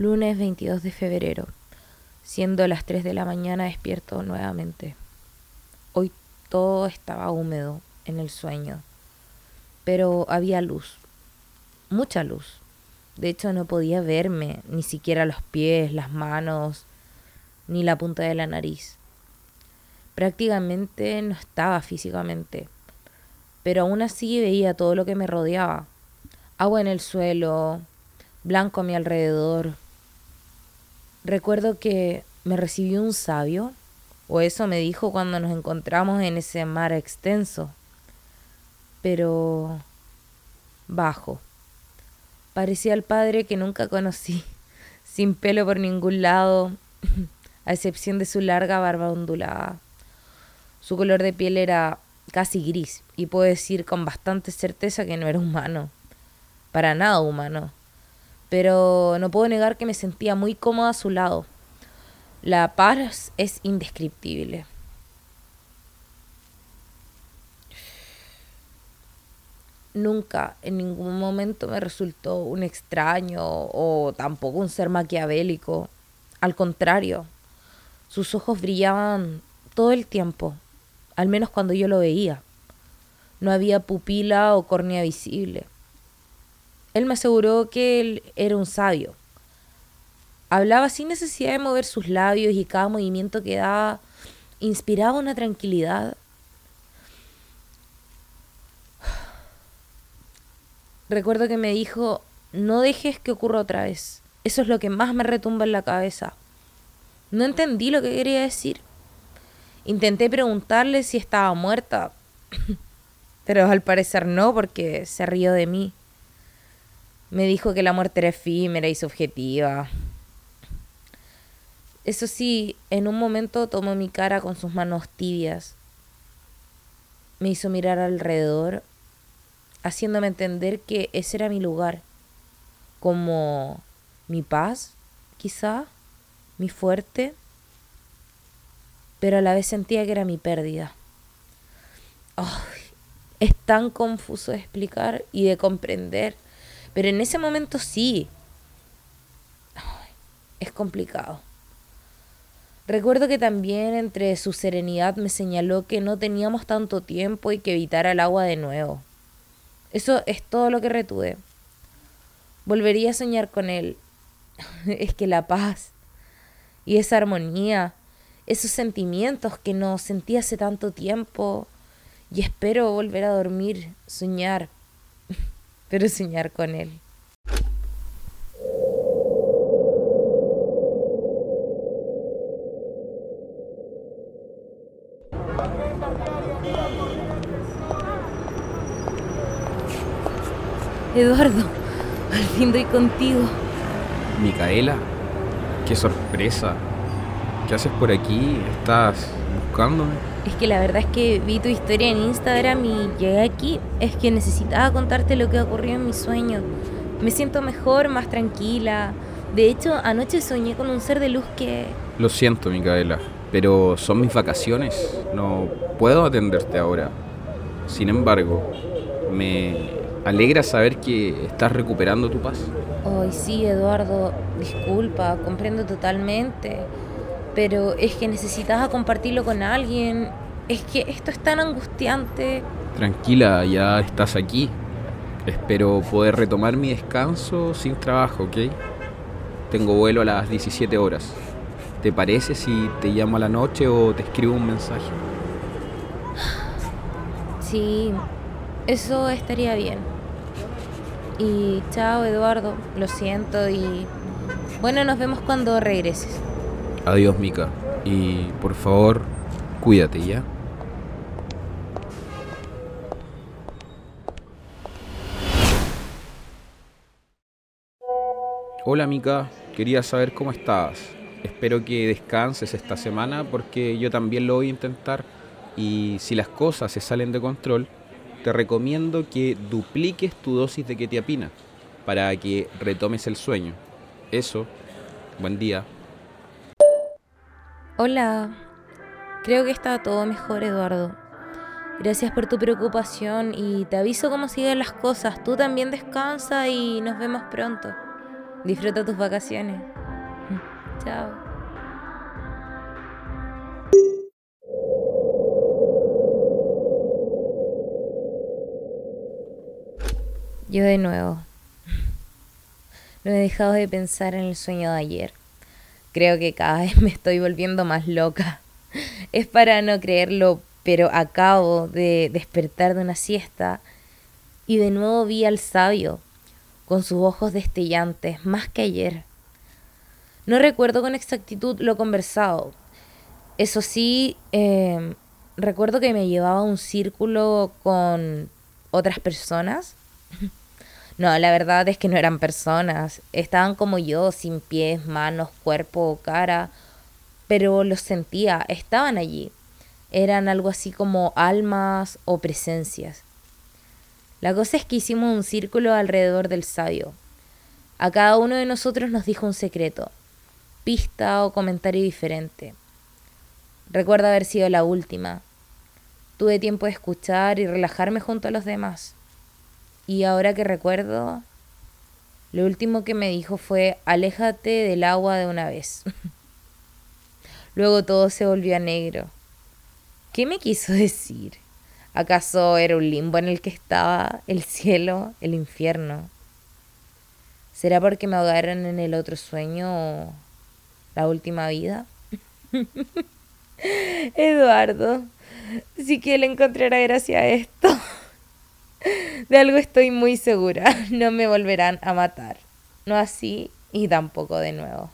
Lunes 22 de febrero, siendo las 3 de la mañana despierto nuevamente. Hoy todo estaba húmedo en el sueño, pero había luz, mucha luz. De hecho no podía verme, ni siquiera los pies, las manos, ni la punta de la nariz. Prácticamente no estaba físicamente, pero aún así veía todo lo que me rodeaba. Agua en el suelo, blanco a mi alrededor. Recuerdo que me recibió un sabio, o eso me dijo cuando nos encontramos en ese mar extenso, pero bajo. Parecía el padre que nunca conocí, sin pelo por ningún lado, a excepción de su larga barba ondulada. Su color de piel era casi gris, y puedo decir con bastante certeza que no era humano, para nada humano. Pero no puedo negar que me sentía muy cómoda a su lado. La paz es indescriptible. Nunca, en ningún momento me resultó un extraño o tampoco un ser maquiavélico. Al contrario, sus ojos brillaban todo el tiempo, al menos cuando yo lo veía. No había pupila o córnea visible. Él me aseguró que él era un sabio. Hablaba sin necesidad de mover sus labios y cada movimiento que daba inspiraba una tranquilidad. Recuerdo que me dijo, no dejes que ocurra otra vez. Eso es lo que más me retumba en la cabeza. No entendí lo que quería decir. Intenté preguntarle si estaba muerta, pero al parecer no, porque se rió de mí. Me dijo que la muerte era efímera y subjetiva. Eso sí, en un momento tomó mi cara con sus manos tibias. Me hizo mirar alrededor, haciéndome entender que ese era mi lugar, como mi paz, quizá, mi fuerte pero a la vez sentía que era mi pérdida. es tan confuso de explicar y de comprender, pero en ese momento sí. es complicado. Recuerdo que también entre su serenidad me señaló que no teníamos tanto tiempo y que evitara el agua de nuevo. Eso es todo lo que retuve. Volvería a soñar con él. es que la paz y esa armonía esos sentimientos que no sentí hace tanto tiempo y espero volver a dormir, soñar, pero soñar con él. Eduardo, al fin doy contigo. Micaela, qué sorpresa. ¿Qué haces por aquí? ¿Estás buscándome? Es que la verdad es que vi tu historia en Instagram y llegué aquí. Es que necesitaba contarte lo que ocurrió en mi sueño. Me siento mejor, más tranquila. De hecho, anoche soñé con un ser de luz que... Lo siento, Micaela, pero son mis vacaciones. No puedo atenderte ahora. Sin embargo, me alegra saber que estás recuperando tu paz. Ay, sí, Eduardo. Disculpa, comprendo totalmente pero es que necesitas compartirlo con alguien. Es que esto es tan angustiante. Tranquila, ya estás aquí. Espero poder retomar mi descanso sin trabajo, ¿ok? Tengo vuelo a las 17 horas. ¿Te parece si te llamo a la noche o te escribo un mensaje? Sí, eso estaría bien. Y chao Eduardo, lo siento y bueno, nos vemos cuando regreses. Adiós, Mika. Y por favor, cuídate ya. Hola, Mika. Quería saber cómo estás. Espero que descanses esta semana porque yo también lo voy a intentar. Y si las cosas se salen de control, te recomiendo que dupliques tu dosis de ketiapina para que retomes el sueño. Eso. Buen día. Hola, creo que está todo mejor Eduardo. Gracias por tu preocupación y te aviso cómo siguen las cosas. Tú también descansa y nos vemos pronto. Disfruta tus vacaciones. Chao. Yo de nuevo. No he dejado de pensar en el sueño de ayer. Creo que cada vez me estoy volviendo más loca. Es para no creerlo, pero acabo de despertar de una siesta y de nuevo vi al sabio con sus ojos destellantes, más que ayer. No recuerdo con exactitud lo conversado. Eso sí, em, recuerdo que me llevaba a un círculo con otras personas. No, la verdad es que no eran personas. Estaban como yo, sin pies, manos, cuerpo o cara. Pero los sentía, estaban allí. Eran algo así como almas o presencias. La cosa es que hicimos un círculo alrededor del sabio. A cada uno de nosotros nos dijo un secreto, pista o comentario diferente. Recuerdo haber sido la última. Tuve tiempo de escuchar y relajarme junto a los demás. Y ahora que recuerdo, lo último que me dijo fue, aléjate del agua de una vez. Luego todo se volvió a negro. ¿Qué me quiso decir? ¿Acaso era un limbo en el que estaba el cielo, el infierno? ¿Será porque me ahogaron en el otro sueño o la última vida? Eduardo, sí que le encontrará gracia a esto. De algo estoy muy segura, no me volverán a matar. No así y tampoco de nuevo.